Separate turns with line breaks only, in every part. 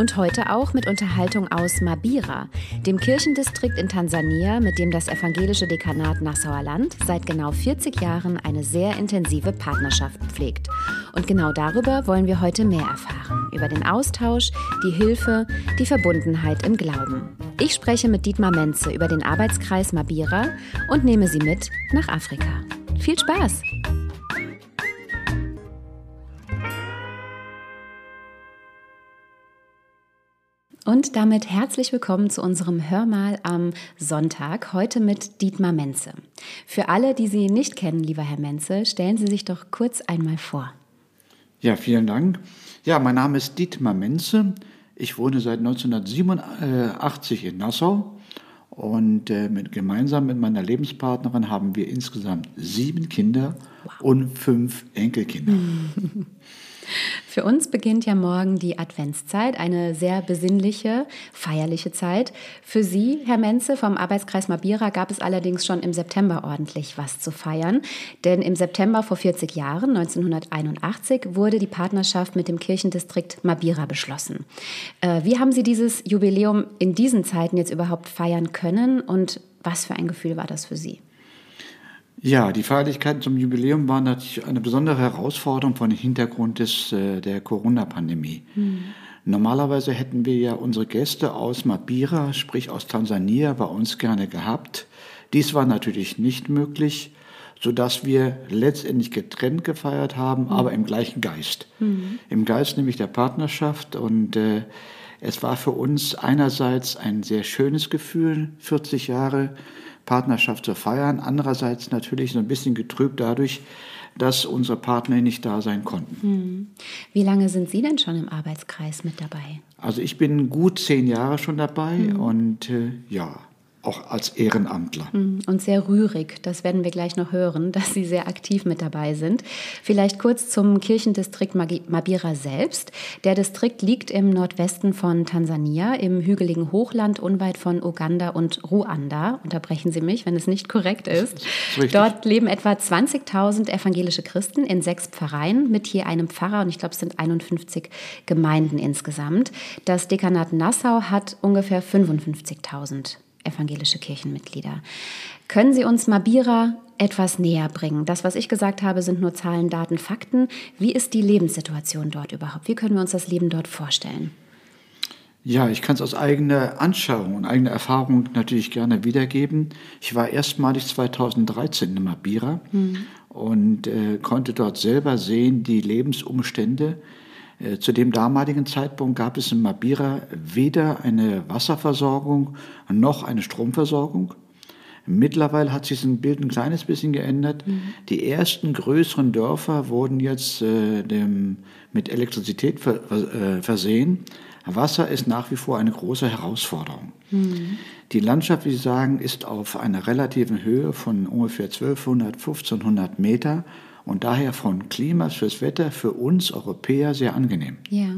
Und heute auch mit Unterhaltung aus Mabira, dem Kirchendistrikt in Tansania, mit dem das evangelische Dekanat Nassauer Land seit genau 40 Jahren eine sehr intensive Partnerschaft pflegt. Und genau darüber wollen wir heute mehr erfahren. Über den Austausch, die Hilfe, die Verbundenheit im Glauben. Ich spreche mit Dietmar Menze über den Arbeitskreis Mabira und nehme Sie mit nach Afrika. Viel Spaß! Und damit herzlich willkommen zu unserem Hörmal am Sonntag, heute mit Dietmar Menze. Für alle, die Sie nicht kennen, lieber Herr Menze, stellen Sie sich doch kurz einmal vor.
Ja, vielen Dank. Ja, mein Name ist Dietmar Menze. Ich wohne seit 1987 in Nassau und äh, mit, gemeinsam mit meiner Lebenspartnerin haben wir insgesamt sieben Kinder wow. und fünf Enkelkinder.
Für uns beginnt ja morgen die Adventszeit, eine sehr besinnliche, feierliche Zeit. Für Sie, Herr Menze, vom Arbeitskreis Mabira gab es allerdings schon im September ordentlich was zu feiern. Denn im September vor 40 Jahren, 1981, wurde die Partnerschaft mit dem Kirchendistrikt Mabira beschlossen. Äh, wie haben Sie dieses Jubiläum in diesen Zeiten jetzt überhaupt feiern können und was für ein Gefühl war das für Sie?
Ja, die Feierlichkeiten zum Jubiläum waren natürlich eine besondere Herausforderung vor dem Hintergrund des, äh, der Corona-Pandemie. Mhm. Normalerweise hätten wir ja unsere Gäste aus Mabira, sprich aus Tansania, bei uns gerne gehabt. Dies war natürlich nicht möglich, sodass wir letztendlich getrennt gefeiert haben, mhm. aber im gleichen Geist. Mhm. Im Geist nämlich der Partnerschaft und äh, es war für uns einerseits ein sehr schönes Gefühl, 40 Jahre Partnerschaft zu feiern. Andererseits natürlich so ein bisschen getrübt dadurch, dass unsere Partner nicht da sein konnten. Hm.
Wie lange sind Sie denn schon im Arbeitskreis mit dabei?
Also ich bin gut zehn Jahre schon dabei hm. und äh, ja, auch als Ehrenamtler.
Hm, und sehr rührig, das werden wir gleich noch hören, dass Sie sehr aktiv mit dabei sind. Vielleicht kurz zum Kirchendistrikt Mabira selbst. Der Distrikt liegt im Nordwesten von Tansania, im hügeligen Hochland unweit von Uganda und Ruanda. Unterbrechen Sie mich, wenn es nicht korrekt ist. ist Dort leben etwa 20.000 evangelische Christen in sechs Pfarreien mit je einem Pfarrer und ich glaube, es sind 51 Gemeinden insgesamt. Das Dekanat Nassau hat ungefähr 55.000 evangelische Kirchenmitglieder. Können Sie uns Mabira etwas näher bringen? Das, was ich gesagt habe, sind nur Zahlen, Daten, Fakten. Wie ist die Lebenssituation dort überhaupt? Wie können wir uns das Leben dort vorstellen?
Ja, ich kann es aus eigener Anschauung und eigener Erfahrung natürlich gerne wiedergeben. Ich war erstmalig 2013 in Mabira hm. und äh, konnte dort selber sehen, die Lebensumstände, zu dem damaligen Zeitpunkt gab es in Mabira weder eine Wasserversorgung noch eine Stromversorgung. Mittlerweile hat sich das Bild ein kleines bisschen geändert. Mhm. Die ersten größeren Dörfer wurden jetzt äh, dem, mit Elektrizität ver, äh, versehen. Wasser ist nach wie vor eine große Herausforderung. Mhm. Die Landschaft, wie Sie sagen, ist auf einer relativen Höhe von ungefähr 1200, 1500 Meter und daher von Klimas fürs Wetter für uns Europäer sehr angenehm. Ja.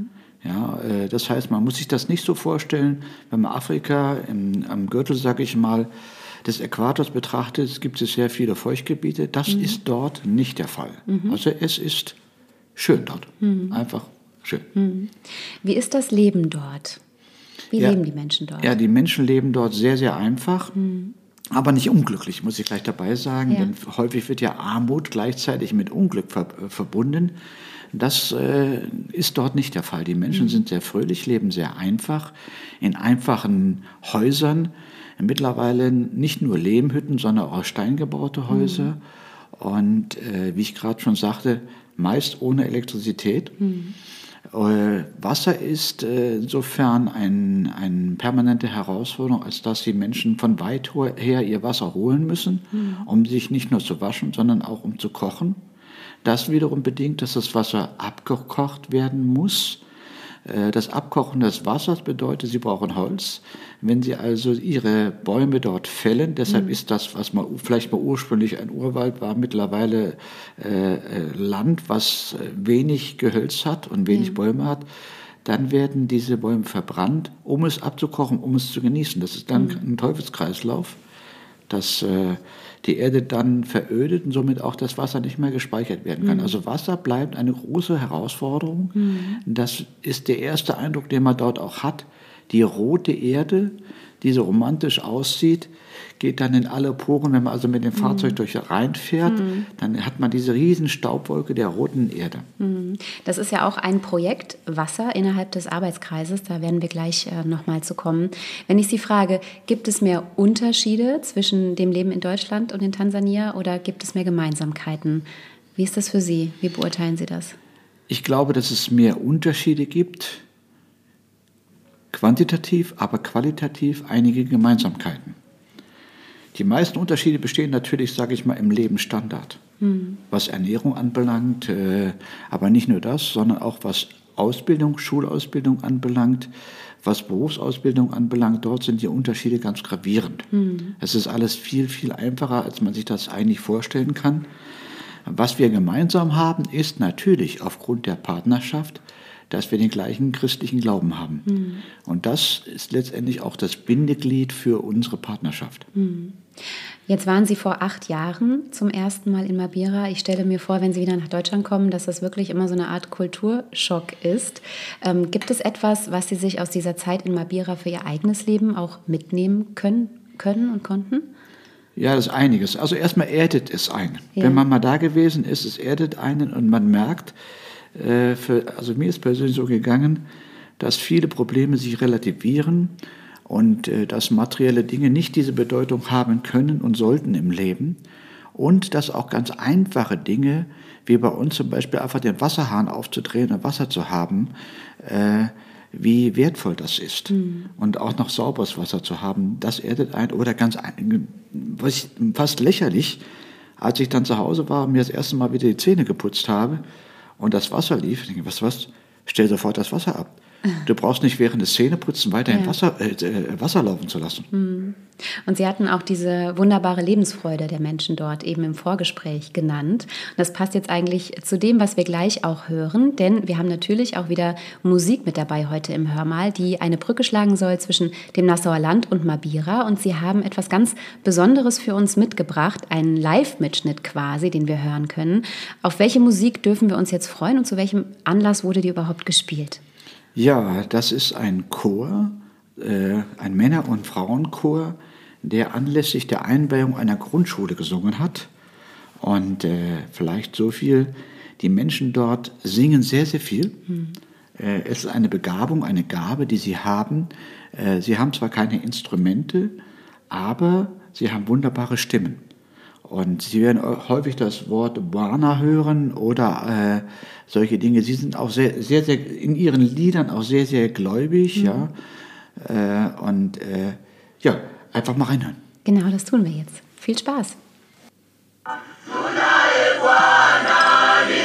Ja, äh, das heißt, man muss sich das nicht so vorstellen, wenn man Afrika im, am Gürtel, sage ich mal, des Äquators betrachtet, gibt es sehr viele Feuchtgebiete. Das mhm. ist dort nicht der Fall. Mhm. Also es ist schön dort. Mhm. Einfach schön. Mhm.
Wie ist das Leben dort? Wie ja, leben die Menschen dort?
Ja, die Menschen leben dort sehr, sehr einfach. Mhm aber nicht unglücklich, muss ich gleich dabei sagen, ja. denn häufig wird ja Armut gleichzeitig mit Unglück ver äh, verbunden. Das äh, ist dort nicht der Fall. Die Menschen mhm. sind sehr fröhlich, leben sehr einfach, in einfachen Häusern, mittlerweile nicht nur Lehmhütten, sondern auch steingebaute Häuser. Mhm. Und äh, wie ich gerade schon sagte, meist ohne Elektrizität. Mhm. Äh, Wasser ist äh, insofern eine ein permanente Herausforderung, als dass die Menschen von weit her ihr Wasser holen müssen, mhm. um sich nicht nur zu waschen, sondern auch um zu kochen. Das wiederum bedingt, dass das Wasser abgekocht werden muss. Äh, das Abkochen des Wassers bedeutet, sie brauchen Holz. Wenn sie also ihre Bäume dort fällen, deshalb mhm. ist das, was mal vielleicht mal ursprünglich ein Urwald war, mittlerweile äh, äh Land, was wenig Gehölz hat und wenig mhm. Bäume hat, dann werden diese Bäume verbrannt, um es abzukochen, um es zu genießen. Das ist dann mhm. ein Teufelskreislauf, dass äh, die Erde dann verödet und somit auch das Wasser nicht mehr gespeichert werden kann. Mhm. Also Wasser bleibt eine große Herausforderung. Mhm. Das ist der erste Eindruck, den man dort auch hat. Die rote Erde, die so romantisch aussieht, geht dann in alle Poren. Wenn man also mit dem Fahrzeug mhm. durch reinfährt, mhm. dann hat man diese riesen Staubwolke der roten Erde.
Mhm. Das ist ja auch ein Projekt Wasser innerhalb des Arbeitskreises. Da werden wir gleich äh, nochmal zu kommen. Wenn ich Sie frage, gibt es mehr Unterschiede zwischen dem Leben in Deutschland und in Tansania oder gibt es mehr Gemeinsamkeiten? Wie ist das für Sie? Wie beurteilen Sie das?
Ich glaube, dass es mehr Unterschiede gibt, quantitativ, aber qualitativ einige Gemeinsamkeiten. Die meisten Unterschiede bestehen natürlich, sage ich mal, im Lebensstandard, mhm. was Ernährung anbelangt, äh, aber nicht nur das, sondern auch was Ausbildung, Schulausbildung anbelangt, was Berufsausbildung anbelangt. Dort sind die Unterschiede ganz gravierend. Mhm. Es ist alles viel, viel einfacher, als man sich das eigentlich vorstellen kann. Was wir gemeinsam haben, ist natürlich aufgrund der Partnerschaft, dass wir den gleichen christlichen Glauben haben. Mhm. Und das ist letztendlich auch das Bindeglied für unsere Partnerschaft. Mhm.
Jetzt waren Sie vor acht Jahren zum ersten Mal in Mabira. Ich stelle mir vor, wenn Sie wieder nach Deutschland kommen, dass das wirklich immer so eine Art Kulturschock ist. Ähm, gibt es etwas, was Sie sich aus dieser Zeit in Mabira für Ihr eigenes Leben auch mitnehmen können, können und konnten?
Ja, das ist einiges. Also erstmal erdet es einen. Ja. Wenn man mal da gewesen ist, es erdet einen und man merkt, äh, für, also mir ist persönlich so gegangen, dass viele Probleme sich relativieren und äh, dass materielle Dinge nicht diese Bedeutung haben können und sollten im Leben und dass auch ganz einfache Dinge, wie bei uns zum Beispiel einfach den Wasserhahn aufzudrehen und Wasser zu haben, äh, wie wertvoll das ist. Mhm. Und auch noch sauberes Wasser zu haben, das erdet ein. Oder ganz ein, was ich, fast lächerlich, als ich dann zu Hause war und mir das erste Mal wieder die Zähne geputzt habe und das Wasser lief, ich denke, was, was, stell sofort das Wasser ab. Du brauchst nicht während des Zähneputzen weiterhin ja. Wasser, äh, äh, Wasser laufen zu lassen.
Hm. Und Sie hatten auch diese wunderbare Lebensfreude der Menschen dort eben im Vorgespräch genannt. Und das passt jetzt eigentlich zu dem, was wir gleich auch hören, denn wir haben natürlich auch wieder Musik mit dabei heute im Hörmal, die eine Brücke schlagen soll zwischen dem Nassauer Land und Mabira. Und Sie haben etwas ganz Besonderes für uns mitgebracht, einen Live-Mitschnitt quasi, den wir hören können. Auf welche Musik dürfen wir uns jetzt freuen und zu welchem Anlass wurde die überhaupt gespielt?
Ja, das ist ein Chor, äh, ein Männer- und Frauenchor, der anlässlich der Einweihung einer Grundschule gesungen hat. Und äh, vielleicht so viel, die Menschen dort singen sehr, sehr viel. Mhm. Äh, es ist eine Begabung, eine Gabe, die sie haben. Äh, sie haben zwar keine Instrumente, aber sie haben wunderbare Stimmen. Und Sie werden häufig das Wort Bwana hören oder äh, solche Dinge. Sie sind auch sehr, sehr, sehr in Ihren Liedern auch sehr, sehr gläubig, mhm. ja. Äh, und äh, ja, einfach mal reinhören.
Genau, das tun wir jetzt. Viel Spaß.
Bwana wakati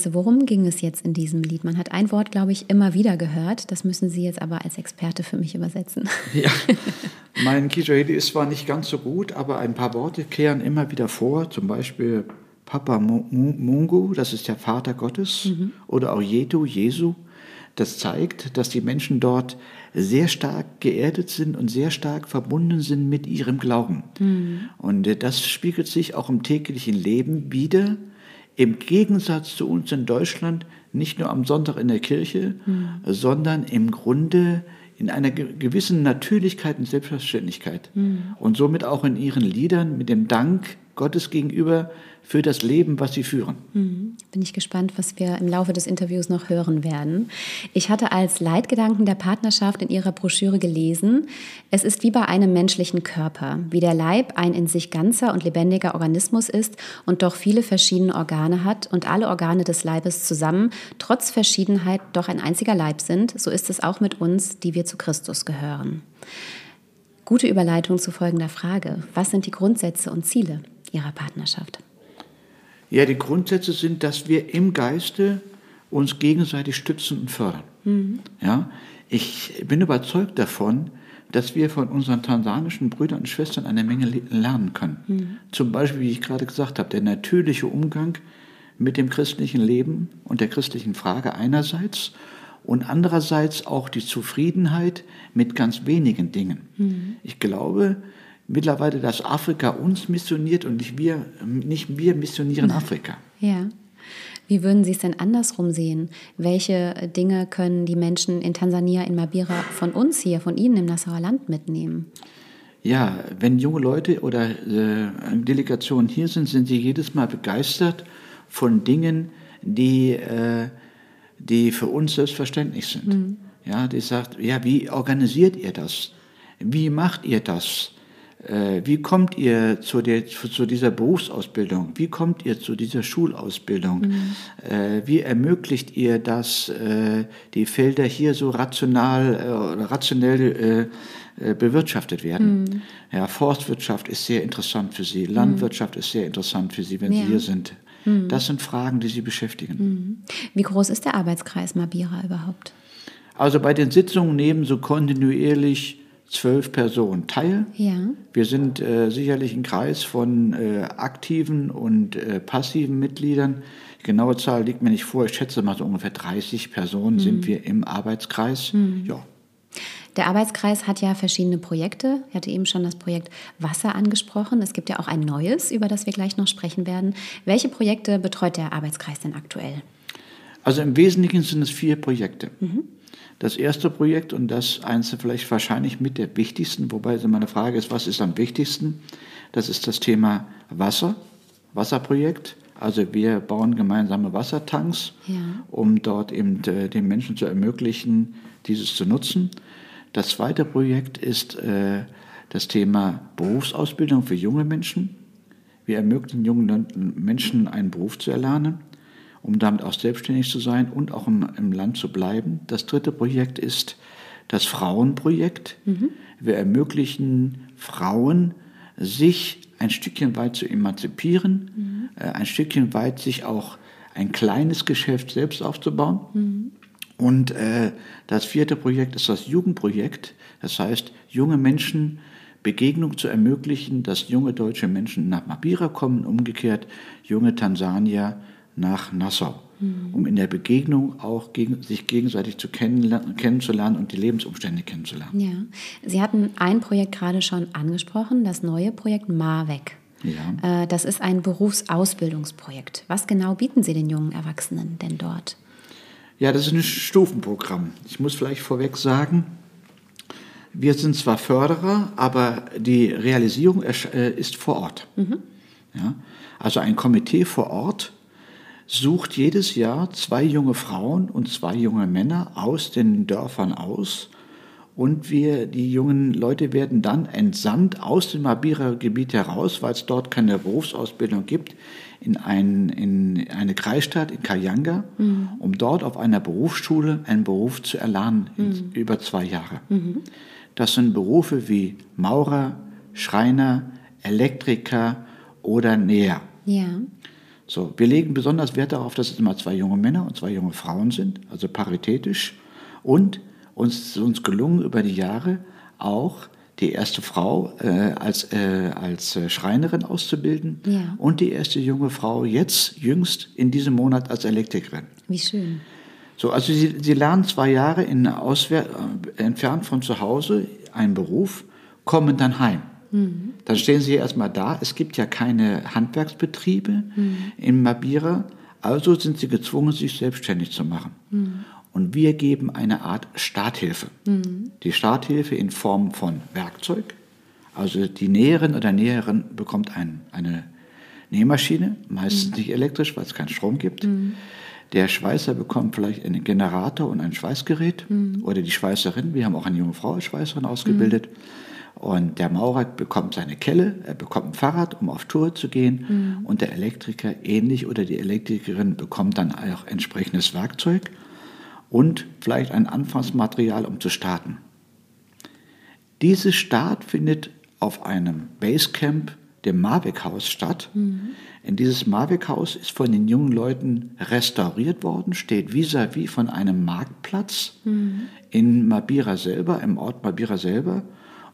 Menze, worum ging es jetzt in diesem Lied? Man hat ein Wort, glaube ich, immer wieder gehört. Das müssen Sie jetzt aber als Experte für mich übersetzen.
Ja, mein Kiswahili ist zwar nicht ganz so gut, aber ein paar Worte kehren immer wieder vor. Zum Beispiel Papa Mungu, das ist der Vater Gottes, mhm. oder auch Jedu, Jesu. Das zeigt, dass die Menschen dort sehr stark geerdet sind und sehr stark verbunden sind mit ihrem Glauben. Mhm. Und äh, das spiegelt sich auch im täglichen Leben wieder. Im Gegensatz zu uns in Deutschland, nicht nur am Sonntag in der Kirche, mhm. sondern im Grunde in einer gewissen Natürlichkeit und Selbstverständlichkeit. Mhm. Und somit auch in ihren Liedern mit dem Dank Gottes gegenüber für das Leben, was sie führen.
Mhm. Bin ich gespannt, was wir im Laufe des Interviews noch hören werden. Ich hatte als Leitgedanken der Partnerschaft in Ihrer Broschüre gelesen, es ist wie bei einem menschlichen Körper, wie der Leib ein in sich ganzer und lebendiger Organismus ist und doch viele verschiedene Organe hat und alle Organe des Leibes zusammen trotz Verschiedenheit doch ein einziger Leib sind, so ist es auch mit uns, die wir zu Christus gehören. Gute Überleitung zu folgender Frage. Was sind die Grundsätze und Ziele Ihrer Partnerschaft?
Ja, die Grundsätze sind, dass wir im Geiste uns gegenseitig stützen und fördern. Mhm. Ja, ich bin überzeugt davon, dass wir von unseren tansanischen Brüdern und Schwestern eine Menge lernen können. Mhm. Zum Beispiel, wie ich gerade gesagt habe, der natürliche Umgang mit dem christlichen Leben und der christlichen Frage einerseits und andererseits auch die Zufriedenheit mit ganz wenigen Dingen. Mhm. Ich glaube, mittlerweile, dass Afrika uns missioniert und nicht wir, nicht wir missionieren Afrika.
Ja. Wie würden Sie es denn andersrum sehen? Welche Dinge können die Menschen in Tansania, in Mabira von uns hier, von Ihnen im Nassauer Land mitnehmen?
Ja, wenn junge Leute oder äh, Delegationen hier sind, sind sie jedes Mal begeistert von Dingen, die, äh, die für uns selbstverständlich sind. Mhm. Ja, die sagt, ja, wie organisiert ihr das? Wie macht ihr das? Äh, wie kommt ihr zu, der, zu, dieser Berufsausbildung? Wie kommt ihr zu dieser Schulausbildung? Mhm. Äh, wie ermöglicht ihr, dass äh, die Felder hier so rational oder rationell bewirtschaftet werden? Mhm. Ja, Forstwirtschaft ist sehr interessant für Sie, Landwirtschaft mhm. ist sehr interessant für Sie, wenn ja. Sie hier sind. Mhm. Das sind Fragen, die Sie beschäftigen.
Mhm. Wie groß ist der Arbeitskreis Mabira überhaupt?
Also bei den Sitzungen nehmen so kontinuierlich zwölf Personen teil. Ja. Wir sind äh, sicherlich ein Kreis von äh, aktiven und äh, passiven Mitgliedern. Die genaue Zahl liegt mir nicht vor. Ich schätze mal so ungefähr 30 Personen mhm. sind wir im Arbeitskreis. Mhm. Ja.
Der Arbeitskreis hat ja verschiedene Projekte. Ich hatte eben schon das Projekt Wasser angesprochen. Es gibt ja auch ein neues, über das wir gleich noch sprechen werden. Welche Projekte betreut der Arbeitskreis denn aktuell?
Also im Wesentlichen sind es vier Projekte. Mhm. Das erste Projekt und das eins vielleicht wahrscheinlich mit der wichtigsten, wobei meine Frage ist, was ist am wichtigsten? Das ist das Thema Wasser, Wasserprojekt. Also wir bauen gemeinsame Wassertanks, ja. um dort eben äh, den Menschen zu ermöglichen, dieses zu nutzen. Das zweite Projekt ist äh, das Thema Berufsausbildung für junge Menschen. Wir ermöglichen jungen Menschen einen Beruf zu erlernen um damit auch selbstständig zu sein und auch im, im Land zu bleiben. Das dritte Projekt ist das Frauenprojekt. Mhm. Wir ermöglichen Frauen, sich ein Stückchen weit zu emanzipieren, mhm. äh, ein Stückchen weit sich auch ein kleines Geschäft selbst aufzubauen. Mhm. Und äh, das vierte Projekt ist das Jugendprojekt. Das heißt, junge Menschen Begegnung zu ermöglichen, dass junge deutsche Menschen nach Mabira kommen, umgekehrt junge Tansanier nach Nassau, mhm. um in der Begegnung auch gegen, sich gegenseitig zu kennenzulernen und die Lebensumstände kennenzulernen.
Ja. Sie hatten ein Projekt gerade schon angesprochen, das neue Projekt Marweg. Ja. Äh, das ist ein Berufsausbildungsprojekt. Was genau bieten Sie den jungen Erwachsenen denn dort?
Ja, das ist ein Stufenprogramm. Ich muss vielleicht vorweg sagen, wir sind zwar Förderer, aber die Realisierung äh, ist vor Ort. Mhm. Ja, also ein Komitee vor Ort sucht jedes Jahr zwei junge Frauen und zwei junge Männer aus den Dörfern aus. Und wir, die jungen Leute werden dann entsandt aus dem Mabira-Gebiet heraus, weil es dort keine Berufsausbildung gibt, in, ein, in eine Kreisstadt, in Kayanga, mhm. um dort auf einer Berufsschule einen Beruf zu erlernen, mhm. über zwei Jahre. Mhm. Das sind Berufe wie Maurer, Schreiner, Elektriker oder Näher. Ja. So, wir legen besonders Wert darauf, dass es immer zwei junge Männer und zwei junge Frauen sind, also paritätisch. Und uns ist uns gelungen über die Jahre auch die erste Frau äh, als, äh, als äh, Schreinerin auszubilden
Ja.
und die erste junge Frau jetzt jüngst in diesem Monat als Elektrikerin.
Wie schön.
So, also sie, sie lernen zwei Jahre in Auswer äh, entfernt von zu Hause einen Beruf, kommen dann heim. Dann stehen sie erstmal da. Es gibt ja keine Handwerksbetriebe in Mabira, also sind sie gezwungen, sich selbstständig zu machen. Und wir geben eine Art Starthilfe. Die Starthilfe in Form von Werkzeug. Also die Näherin oder Näherin bekommt ein, eine Nähmaschine, meistens nicht elektrisch, weil es keinen Strom gibt. Der Schweißer bekommt vielleicht einen Generator und ein Schweißgerät oder die Schweißerin. Wir haben auch eine junge Frau als Schweißerin ausgebildet. Und der Maurer bekommt seine Kelle, er bekommt ein Fahrrad, um auf Tour zu gehen. Und der Elektriker ähnlich oder die Elektrikerin bekommt dann auch entsprechendes Werkzeug und vielleicht ein Anfangsmaterial, um zu starten. Dieser Start findet auf einem Basecamp, dem Marwick-Haus, statt. In dieses Marwick-Haus ist von den jungen Leuten restauriert worden, steht vis-à-vis von einem Marktplatz in Mabira selber, im Ort Mabira selber.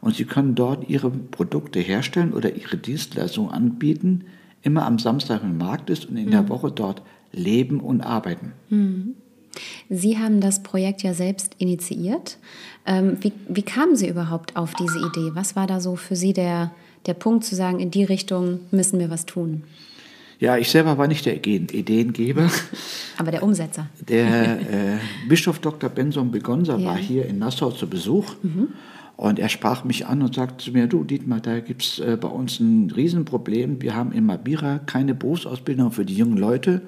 Und sie können dort ihre Produkte herstellen oder ihre Dienstleistungen anbieten, immer am Samstag im Markt ist und in der Woche dort leben und arbeiten.
Sie haben das Projekt ja selbst initiiert. Ähm, wie, wie kamen Sie überhaupt auf diese Idee? Was war da so für Sie der, der Punkt zu sagen, in die Richtung müssen wir was tun?
Ja, ich selber war nicht der Ideen- Ideengeber.
Aber der Umsetzer.
Der äh, Bischof Dr. Benson Begonza
Ja.
war hier in Nassau zu Besuch und er sprach mich an und sagte zu mir, du Dietmar, da gibt es äh, bei uns ein Riesenproblem. Wir haben in Mabira keine Berufsausbildung für die jungen Leute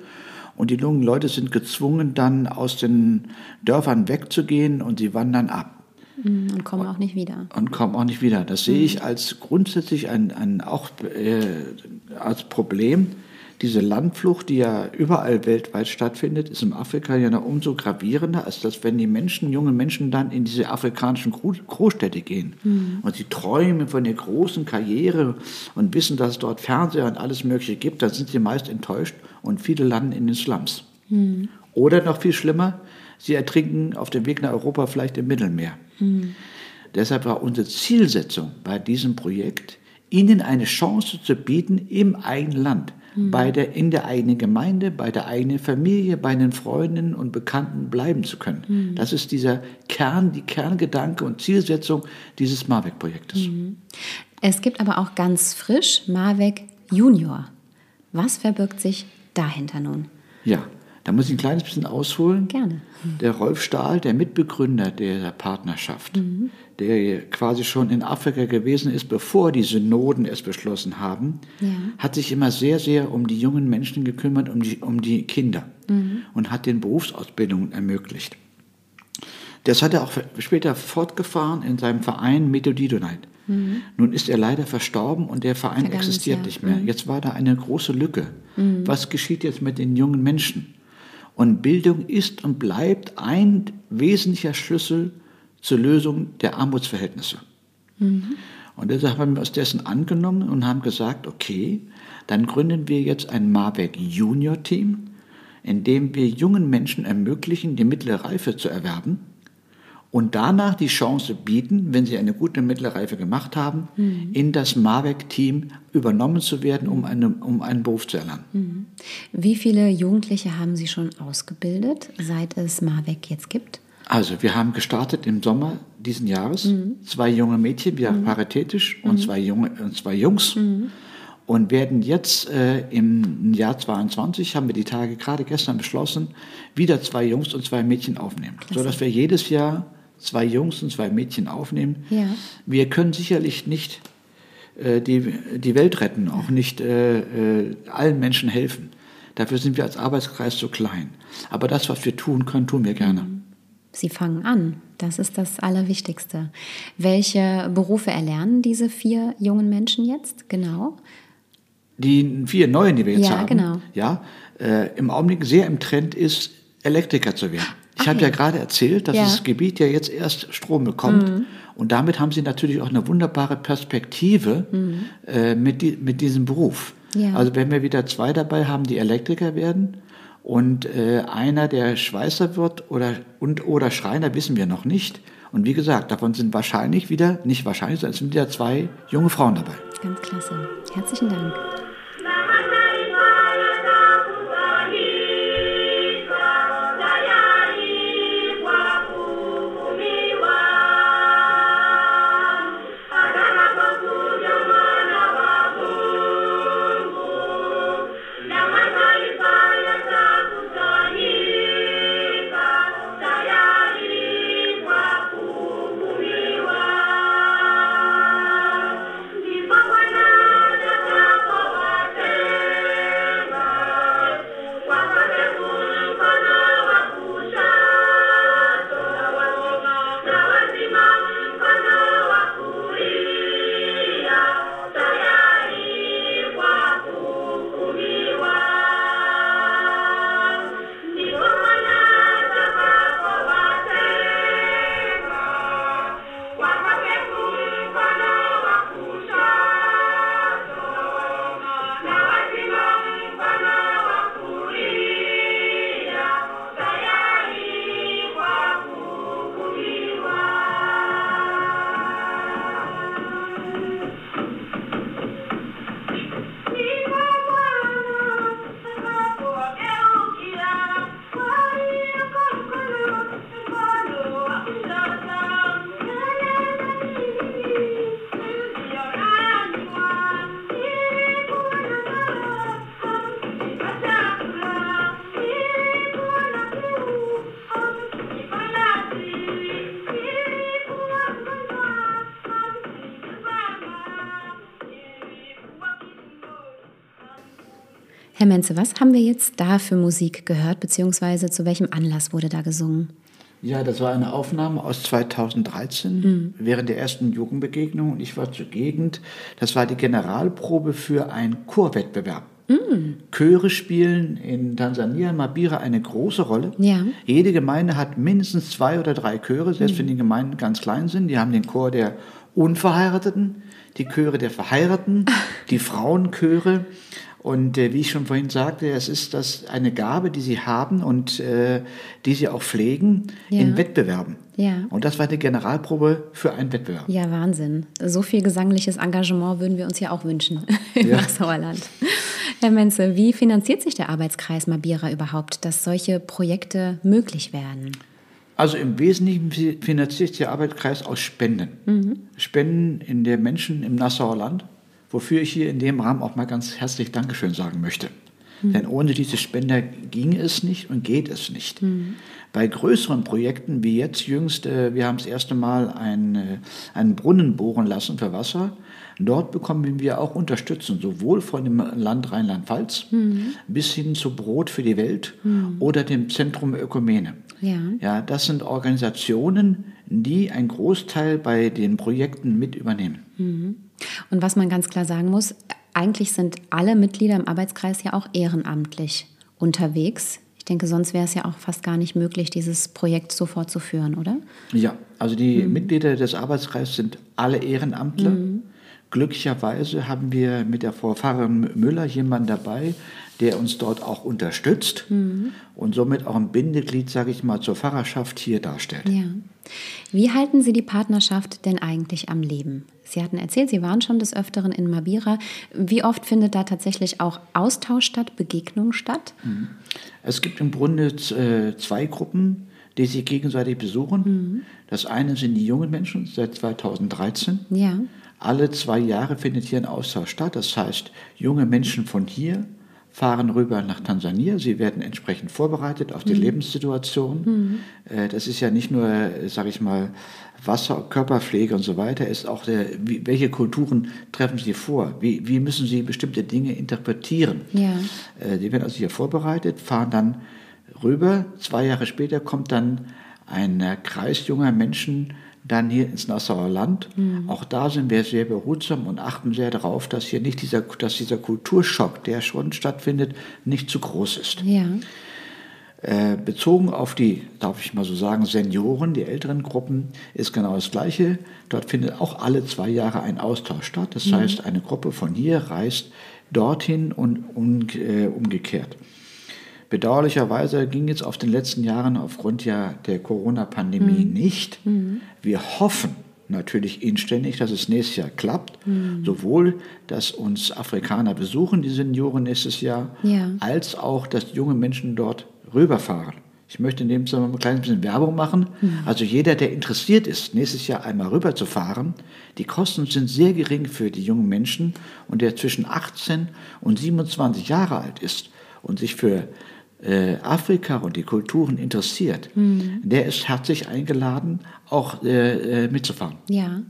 und die jungen Leute sind gezwungen, dann aus den Dörfern wegzugehen und sie wandern ab
Mhm, Und kommen auch nicht wieder.
und kommen auch nicht wieder. Das sehe ich als grundsätzlich ein, ein auch äh, als Problem. Diese Landflucht, die ja überall weltweit stattfindet, ist in Afrika ja noch umso gravierender, als dass wenn die Menschen, junge Menschen dann in diese afrikanischen Gro- Großstädte gehen und sie träumen von der großen Karriere und wissen, dass es dort Fernseher und alles Mögliche gibt, dann sind sie meist enttäuscht und viele landen in den Slums. Oder noch viel schlimmer, sie ertrinken auf dem Weg nach Europa vielleicht im Mittelmeer. Deshalb war unsere Zielsetzung bei diesem Projekt, ihnen eine Chance zu bieten im eigenen Land, bei der, in der eigenen Gemeinde, bei der eigenen Familie, bei den Freundinnen und Bekannten bleiben zu können. Das ist dieser Kern, die Kerngedanke und Zielsetzung dieses Marbeck-Projektes.
Es gibt aber auch ganz frisch Marweg Junior. Was verbirgt sich dahinter nun?
Ja, da muss ich ein kleines bisschen ausholen.
Gerne.
Der Rolf Stahl, der Mitbegründer der Partnerschaft, der quasi schon in Afrika gewesen ist, bevor die Synoden es beschlossen haben,
Ja.
hat sich immer sehr, sehr um die jungen Menschen gekümmert, um die, um die Kinder und hat den Berufsausbildungen ermöglicht. Das hat er auch später fortgefahren in seinem Verein Methodidonite. Nun ist er leider verstorben und der Verein
Vergangenes
existiert
Jahr.
nicht mehr. Jetzt war da eine große Lücke. Was geschieht jetzt mit den jungen Menschen? Und Bildung ist und bleibt ein wesentlicher Schlüssel zur Lösung der Armutsverhältnisse. Und deshalb haben wir uns dessen angenommen und haben gesagt, okay, dann gründen wir jetzt ein Marbeck Junior Team, in dem wir jungen Menschen ermöglichen, die mittlere Reife zu erwerben und danach die Chance bieten, wenn sie eine gute mittlere Reife gemacht haben, in das Marbeck-Team übernommen zu werden, um, eine, um einen Beruf zu erlernen.
Wie viele Jugendliche haben Sie schon ausgebildet, seit es Marweg jetzt gibt?
Also, wir haben gestartet im Sommer diesen Jahres. Zwei junge Mädchen, wir paritätisch, und, zwei junge, und zwei Jungs. Und werden jetzt äh, im Jahr 22, haben wir die Tage gerade gestern beschlossen, wieder zwei Jungs und zwei Mädchen aufnehmen. Sodass wir jedes Jahr zwei Jungs und zwei Mädchen aufnehmen.
Ja.
Wir können sicherlich nicht äh, die, die Welt retten, auch nicht äh, äh, allen Menschen helfen. Dafür sind wir als Arbeitskreis so klein. Aber das, was wir tun können, tun wir gerne.
Sie fangen an. Das ist das Allerwichtigste. Welche Berufe erlernen diese vier jungen Menschen jetzt? Genau.
Die vier neuen, die wir jetzt
Ja,
haben,
genau.
ja, äh, im Augenblick sehr im Trend ist, Elektriker zu werden. Ich habe
ja.
gerade erzählt, dass
Ja. Mhm.
das Gebiet ja jetzt erst Strom bekommt. Und damit haben sie natürlich auch eine wunderbare Perspektive
Mhm.
äh, mit, die, mit diesem Beruf. Ja. Also wenn wir wieder zwei dabei haben, die Elektriker werden und äh, einer, der Schweißer wird oder, und, oder Schreiner, wissen wir noch nicht. Und wie gesagt, davon sind wahrscheinlich wieder, nicht wahrscheinlich, sondern es sind wieder zwei junge Frauen dabei.
Ganz klasse. Herzlichen Dank. Menze, was haben wir jetzt da für Musik gehört, beziehungsweise zu welchem Anlass wurde da gesungen?
Ja, das war eine Aufnahme aus 2013 mhm. während der ersten Jugendbegegnung und ich war zur Gegend. Das war die Generalprobe für einen Chorwettbewerb. Mhm. Chöre spielen in Tansania, Mabira eine große Rolle. Ja. Jede Gemeinde hat mindestens zwei oder drei Chöre, selbst mhm. wenn die Gemeinden ganz klein sind. Die haben den Chor der Unverheirateten, die Chöre der Verheirateten, die Frauenchöre. Und äh, wie ich schon vorhin sagte, es ist das eine Gabe, die sie haben und äh, die sie auch pflegen ja. in Wettbewerben. Ja. Und das war eine Generalprobe für einen Wettbewerb.
Ja, Wahnsinn. So viel gesangliches Engagement würden wir uns ja auch wünschen in ja. Sauerland. Herr Menze, wie finanziert sich der Arbeitskreis Mabira überhaupt, dass solche Projekte möglich werden?
Also im Wesentlichen finanziert sich der Arbeitskreis aus Spenden. Mhm. Spenden in der Menschen im Nassauer Land wofür ich hier in dem Rahmen auch mal ganz herzlich Dankeschön sagen möchte. Mhm. Denn ohne diese Spender ging es nicht und geht es nicht. Mhm. Bei größeren Projekten wie jetzt jüngst, äh, wir haben das erste Mal ein, äh, einen Brunnen bohren lassen für Wasser. Dort bekommen wir auch Unterstützung, sowohl von dem Land Rheinland-Pfalz mhm. bis hin zu Brot für die Welt mhm. oder dem Zentrum Ökumene. Ja. ja, das sind Organisationen, die einen Großteil bei den Projekten mit übernehmen.
Und was man ganz klar sagen muss, eigentlich sind alle Mitglieder im Arbeitskreis ja auch ehrenamtlich unterwegs. Ich denke, sonst wäre es ja auch fast gar nicht möglich, dieses Projekt so fortzuführen, oder?
Ja, also die mhm. Mitglieder des Arbeitskreises sind alle Ehrenamtler. Mhm. Glücklicherweise haben wir mit der Frau Pfarrerin Müller jemanden dabei, der uns dort auch unterstützt mhm. und somit auch ein Bindeglied, sage ich mal, zur Pfarrerschaft hier darstellt. Ja.
Wie halten Sie die Partnerschaft denn eigentlich am Leben? Sie hatten erzählt, Sie waren schon des Öfteren in Mabira. Wie oft findet da tatsächlich auch Austausch statt, Begegnung statt? Mhm.
Es gibt im Grunde äh, zwei Gruppen, die sich gegenseitig besuchen. Mhm. Das eine sind die jungen Menschen seit 2013. Ja. Alle zwei Jahre findet hier ein Austausch statt. Das heißt, junge Menschen von hier fahren rüber nach Tansania. Sie werden entsprechend vorbereitet auf die mhm. Lebenssituation. Mhm. Äh, das ist ja nicht nur, sage ich mal, Wasser, Körperpflege und so weiter, ist auch der, wie, welche Kulturen treffen Sie vor? Wie, wie müssen Sie bestimmte Dinge interpretieren? Ja. Äh, die werden also hier vorbereitet, fahren dann rüber. Zwei Jahre später kommt dann ein Kreis junger Menschen dann hier ins Nassauer Land. Mhm. Auch da sind wir sehr behutsam und achten sehr darauf, dass hier nicht dieser, dass dieser Kulturschock, der schon stattfindet, nicht zu groß ist. Ja. Äh, bezogen auf die, darf ich mal so sagen, Senioren, die älteren Gruppen, ist genau das Gleiche. Dort findet auch alle zwei Jahre ein Austausch statt. Das mhm. heißt, eine Gruppe von hier reist dorthin und, und äh, umgekehrt. Bedauerlicherweise ging es auf den letzten Jahren aufgrund ja der Corona-Pandemie mhm. nicht. Mhm. Wir hoffen natürlich inständig, dass es nächstes Jahr klappt. Mhm. Sowohl, dass uns Afrikaner besuchen, die Senioren nächstes Jahr, ja. als auch, dass junge Menschen dort rüberfahren. Ich möchte in dem Zusammenhang ein kleines bisschen Werbung machen. Mhm. Also jeder, der interessiert ist, nächstes Jahr einmal rüberzufahren, die Kosten sind sehr gering für die jungen Menschen und der zwischen 18 und 27 Jahre alt ist und sich für äh, Afrika und die Kulturen interessiert, mhm. der ist herzlich eingeladen, auch äh, äh, mitzufahren.
Ja,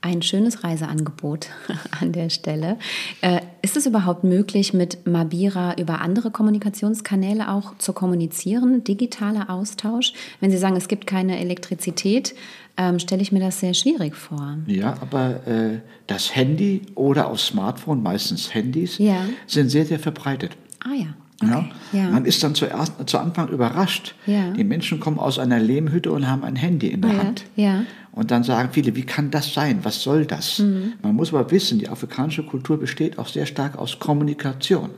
ein schönes Reiseangebot an der Stelle. Äh, ist es überhaupt möglich, mit Mabira über andere Kommunikationskanäle auch zu kommunizieren, digitaler Austausch? Wenn Sie sagen, es gibt keine Elektrizität, ähm, stelle ich mir das sehr schwierig vor.
Ja, aber äh, das Handy oder auch Smartphone, meistens Handys, ja. sind sehr, sehr verbreitet.
Ah ja.
Okay. Ja? Man ist dann zuerst, zu Anfang überrascht. Ja. Die Menschen kommen aus einer Lehmhütte und haben ein Handy in der
ja.
Hand. Und dann sagen viele, wie kann das sein? Was soll das? Mhm. Man muss aber wissen, die afrikanische Kultur besteht auch sehr stark aus Kommunikation.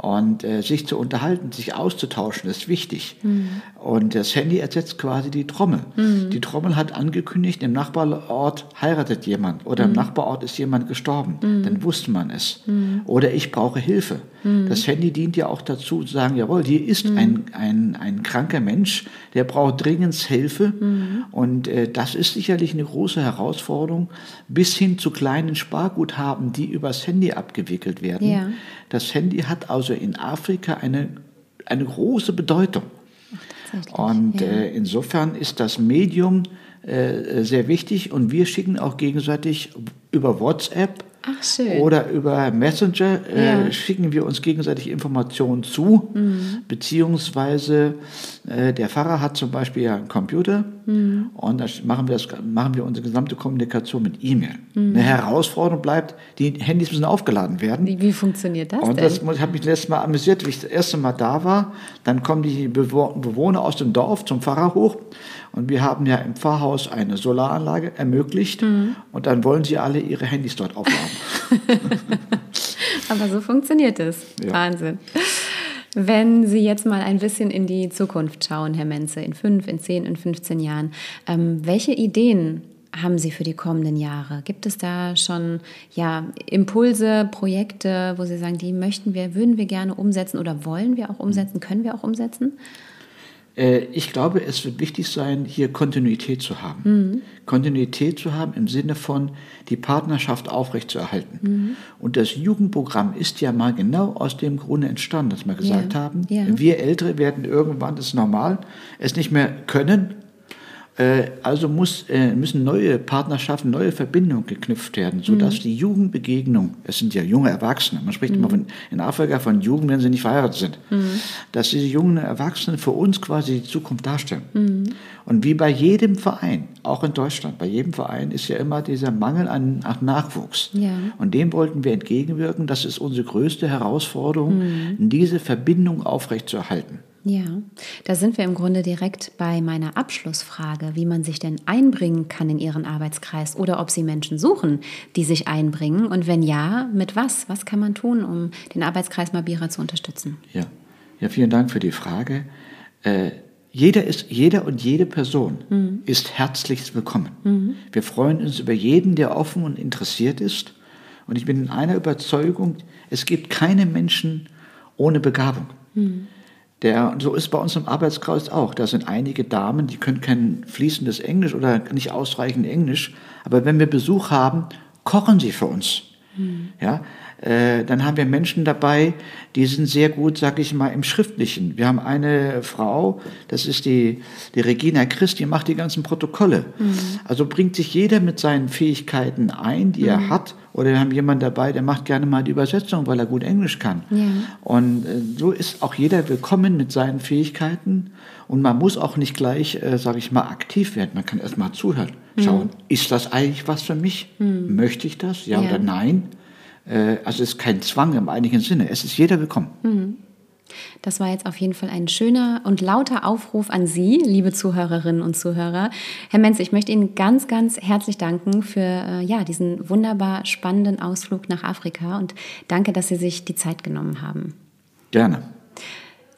Und äh, sich zu unterhalten, sich auszutauschen, ist wichtig. Mhm. Und das Handy ersetzt quasi die Trommel. Mhm. Die Trommel hat angekündigt, im Nachbarort heiratet jemand oder mhm. im Nachbarort ist jemand gestorben. Mhm. Dann wusste man es. Mhm. Oder ich brauche Hilfe. Mhm. Das Handy dient ja auch dazu, zu sagen, jawohl, hier ist ein, ein, ein kranker Mensch, der braucht dringend Hilfe. Und äh, das ist sicherlich eine große Herausforderung, bis hin zu kleinen Sparguthaben, die übers Handy abgewickelt werden. Ja. Das Handy hat also in Afrika eine, eine große Bedeutung. Ach, und ja. äh, insofern ist das Medium äh, sehr wichtig und wir schicken auch gegenseitig über WhatsApp
Ach,
oder über Messenger äh, ja. schicken wir uns gegenseitig Informationen zu, mhm. beziehungsweise äh, der Pfarrer hat zum Beispiel ja einen Computer mhm. und da machen wir, das, machen wir unsere gesamte Kommunikation mit E-Mail. Mhm. Eine Herausforderung bleibt, die Handys müssen aufgeladen werden.
Wie, wie funktioniert das
Und
denn?
das hat mich letztes Mal amüsiert, wie ich das erste Mal da war. Dann kommen die Bewohner aus dem Dorf zum Pfarrer hoch und wir haben ja im Pfarrhaus eine Solaranlage ermöglicht mhm. und dann wollen sie alle ihre Handys dort aufladen.
Aber so funktioniert es. Ja. Wahnsinn. Wenn Sie jetzt mal ein bisschen in die Zukunft schauen, Herr Menze, in fünf, in zehn, in 15 Jahren, ähm, welche Ideen haben Sie für die kommenden Jahre? Gibt es da schon ja, Impulse, Projekte, wo Sie sagen, die möchten wir, würden wir gerne umsetzen oder wollen wir auch umsetzen, können wir auch umsetzen?
Äh, ich glaube, es wird wichtig sein, hier Kontinuität zu haben. Mhm. Kontinuität zu haben im Sinne von, die Partnerschaft aufrechtzuerhalten. Mhm. Und das Jugendprogramm ist ja mal genau aus dem Grunde entstanden, dass wir gesagt ja. haben, ja. wir Ältere werden irgendwann, das ist normal, es nicht mehr können, also muss, äh, müssen neue Partnerschaften, neue Verbindungen geknüpft werden, sodass mhm. die Jugendbegegnung, es sind ja junge Erwachsene, man spricht mhm. immer von, in Afrika von Jugend, wenn sie nicht verheiratet sind, mhm. dass diese jungen Erwachsenen für uns quasi die Zukunft darstellen. Mhm. Und wie bei jedem Verein, auch in Deutschland, bei jedem Verein ist ja immer dieser Mangel an, an Nachwuchs. Ja. Und dem wollten wir entgegenwirken. Das ist unsere größte Herausforderung, mhm. diese Verbindung aufrechtzuerhalten.
Ja, da sind wir im Grunde direkt bei meiner Abschlussfrage, wie man sich denn einbringen kann in Ihren Arbeitskreis oder ob Sie Menschen suchen, die sich einbringen und wenn ja, mit was? Was kann man tun, um den Arbeitskreis Mabira zu unterstützen?
Ja, ja vielen Dank für die Frage. Äh, jeder, ist, jeder und jede Person mhm. ist herzlichst willkommen. Mhm. Wir freuen uns über jeden, der offen und interessiert ist. Und ich bin in einer Überzeugung, es gibt keine Menschen ohne Begabung. Mhm. Der, so ist bei uns im Arbeitskreis auch. Da sind einige Damen, die können kein fließendes Englisch oder nicht ausreichend Englisch. Aber wenn wir Besuch haben, kochen sie für uns. Mhm. Ja, dann haben wir Menschen dabei, die sind sehr gut, sag ich mal, im Schriftlichen. Wir haben eine Frau, das ist die, die Regina Christ, die macht die ganzen Protokolle. Mhm. Also bringt sich jeder mit seinen Fähigkeiten ein, die mhm. er hat. Oder wir haben jemanden dabei, der macht gerne mal die Übersetzung, weil er gut Englisch kann. Ja. Und äh, so ist auch jeder willkommen mit seinen Fähigkeiten. Und man muss auch nicht gleich, äh, sage ich mal, aktiv werden. Man kann erst mal zuhören. Mhm. Schauen, mhm. ist das eigentlich was für mich? Mhm. Möchte ich das? Ja, ja, oder nein? Äh, also es ist kein Zwang im einigen Sinne. Es ist jeder willkommen. Mhm.
Das war jetzt auf jeden Fall ein schöner und lauter Aufruf an Sie, liebe Zuhörerinnen und Zuhörer. Herr Menz, ich möchte Ihnen ganz, ganz herzlich danken für äh, ja, diesen wunderbar spannenden Ausflug nach Afrika und danke, dass Sie sich die Zeit genommen haben.
Gerne.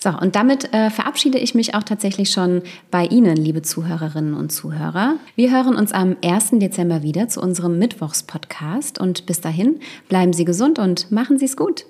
So, und damit äh, verabschiede ich mich auch tatsächlich schon bei Ihnen, liebe Zuhörerinnen und Zuhörer. Wir hören uns am 1. Dezember wieder zu unserem Mittwochspodcast und bis dahin bleiben Sie gesund und machen Sie es gut.